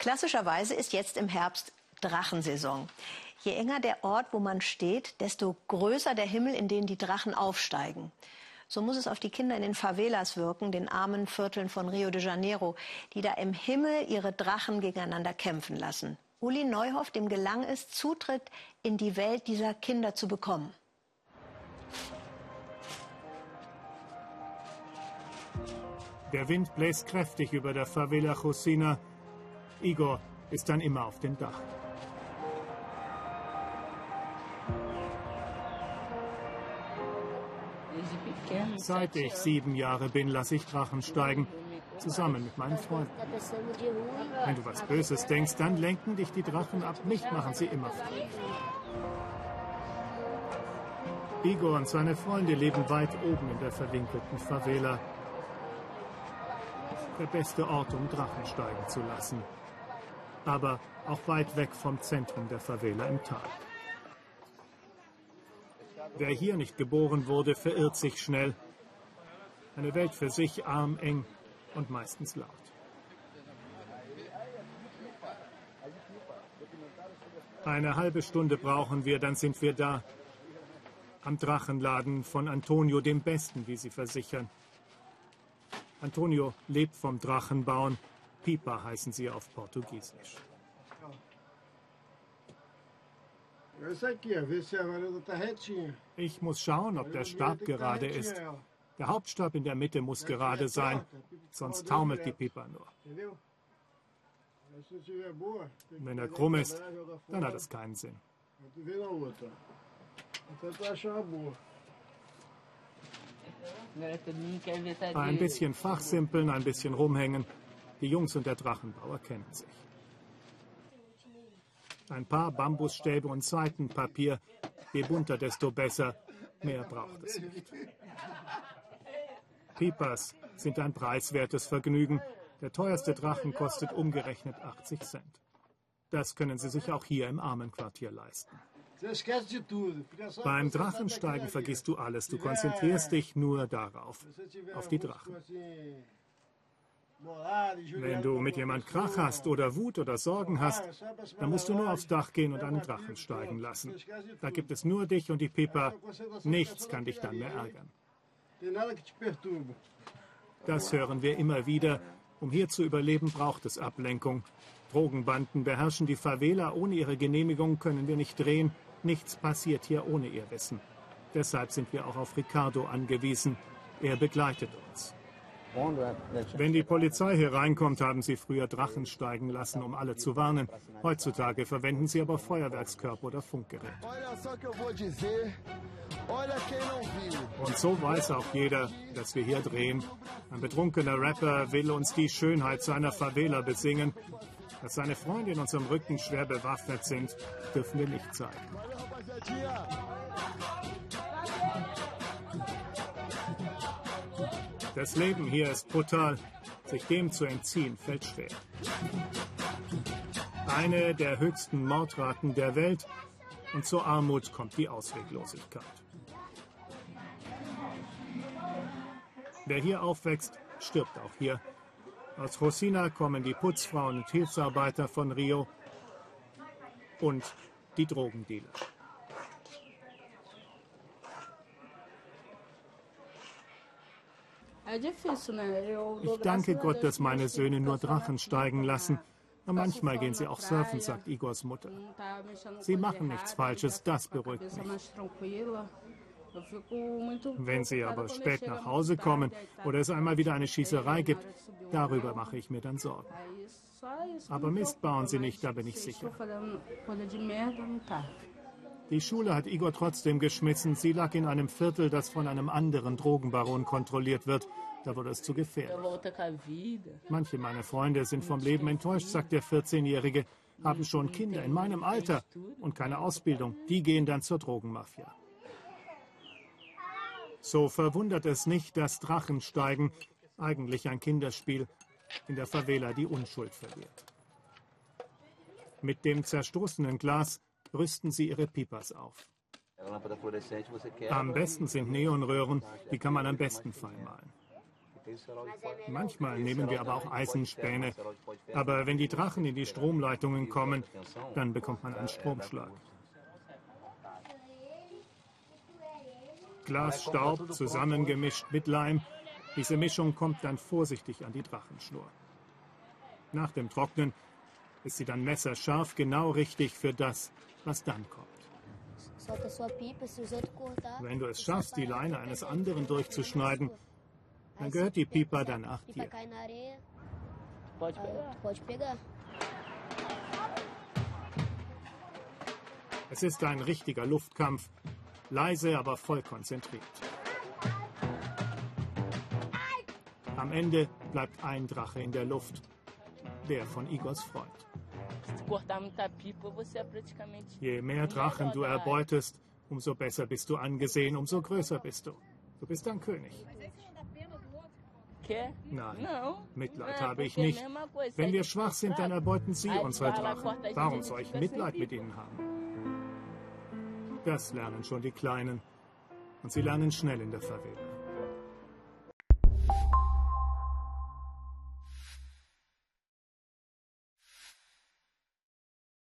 Klassischerweise ist jetzt im Herbst Drachensaison. Je enger der Ort, wo man steht, desto größer der Himmel, in den die Drachen aufsteigen. So muss es auf die Kinder in den Favelas wirken, den armen Vierteln von Rio de Janeiro, die da im Himmel ihre Drachen gegeneinander kämpfen lassen. Uli Neuhoff, dem gelang es, Zutritt in die Welt dieser Kinder zu bekommen. Der Wind bläst kräftig über der Favela Josina. Igor ist dann immer auf dem Dach. Seit ich sieben Jahre bin, lasse ich Drachen steigen, zusammen mit meinen Freunden. Wenn du was Böses denkst, dann lenken dich die Drachen ab. Mich machen sie immer frei. Igor und seine Freunde leben weit oben in der verwinkelten Favela. Der beste Ort, um Drachen steigen zu lassen. Aber auch weit weg vom Zentrum der Favela im Tal. Wer hier nicht geboren wurde, verirrt sich schnell. Eine Welt für sich, arm, eng und meistens laut. Eine halbe Stunde brauchen wir, dann sind wir da. Am Drachenladen von Antonio, dem Besten, wie sie versichern. Antonio lebt vom Drachenbauen. Pipa heißen sie auf Portugiesisch. Ich muss schauen, ob der Stab gerade ist. Der Hauptstab in der Mitte muss gerade sein, sonst taumelt die Pipa nur. Wenn er krumm ist, dann hat es keinen Sinn. Ein bisschen fachsimpeln, ein bisschen rumhängen. Die Jungs und der Drachenbauer kennen sich. Ein paar Bambusstäbe und Seitenpapier. Je bunter, desto besser. Mehr braucht es nicht. Pipas sind ein preiswertes Vergnügen. Der teuerste Drachen kostet umgerechnet 80 Cent. Das können Sie sich auch hier im Armenquartier leisten. Beim Drachensteigen vergisst du alles. Du konzentrierst dich nur darauf, auf die Drachen. Wenn du mit jemand Krach hast oder Wut oder Sorgen hast, dann musst du nur aufs Dach gehen und einen Drachen steigen lassen. Da gibt es nur dich und die Pippa. Nichts kann dich dann mehr ärgern. Das hören wir immer wieder. Um hier zu überleben, braucht es Ablenkung. Drogenbanden beherrschen die Favela. Ohne ihre Genehmigung können wir nicht drehen. Nichts passiert hier ohne ihr Wissen. Deshalb sind wir auch auf Ricardo angewiesen. Er begleitet uns. Wenn die Polizei hier reinkommt, haben sie früher Drachen steigen lassen, um alle zu warnen. Heutzutage verwenden sie aber Feuerwerkskörper oder Funkgeräte. Und so weiß auch jeder, dass wir hier drehen. Ein betrunkener Rapper will uns die Schönheit seiner Favela besingen. Dass seine Freunde in unserem Rücken schwer bewaffnet sind, dürfen wir nicht zeigen. Das Leben hier ist brutal. Sich dem zu entziehen, fällt schwer. Eine der höchsten Mordraten der Welt und zur Armut kommt die Ausweglosigkeit. Wer hier aufwächst, stirbt auch hier. Aus Rosina kommen die Putzfrauen und Hilfsarbeiter von Rio und die Drogendealer. Ich danke Gott, dass meine Söhne nur Drachen steigen lassen. Aber manchmal gehen sie auch surfen, sagt Igors Mutter. Sie machen nichts Falsches, das beruhigt mich. Wenn sie aber spät nach Hause kommen oder es einmal wieder eine Schießerei gibt, darüber mache ich mir dann Sorgen. Aber Mist bauen sie nicht, da bin ich sicher. Die Schule hat Igor trotzdem geschmissen. Sie lag in einem Viertel, das von einem anderen Drogenbaron kontrolliert wird. Da wurde es zu gefährlich. Manche meiner Freunde sind vom Leben enttäuscht, sagt der 14-Jährige, haben schon Kinder in meinem Alter und keine Ausbildung. Die gehen dann zur Drogenmafia. So verwundert es nicht, dass Drachensteigen, eigentlich ein Kinderspiel, in der Favela die Unschuld verliert. Mit dem zerstoßenen Glas rüsten sie ihre Pipas auf. Am besten sind Neonröhren, die kann man am besten fein. Manchmal nehmen wir aber auch Eisenspäne. Aber wenn die Drachen in die Stromleitungen kommen, dann bekommt man einen Stromschlag. Glasstaub zusammengemischt mit Leim. Diese Mischung kommt dann vorsichtig an die Drachenschnur. Nach dem Trocknen ist sie dann messerscharf genau richtig für das, was dann kommt. Wenn du es schaffst, die Leine eines anderen durchzuschneiden, dann gehört die Pipa danach dir. Es ist ein richtiger Luftkampf, leise, aber voll konzentriert. Am Ende bleibt ein Drache in der Luft, der von Igors Freund. Je mehr Drachen du erbeutest, umso besser bist du angesehen, umso größer bist du. Du bist ein König. Nein, Mitleid habe ich nicht. Wenn wir schwach sind, dann erbeuten sie unsere Drachen. Warum soll ich Mitleid mit ihnen haben? Das lernen schon die Kleinen. Und sie lernen schnell in der Favela.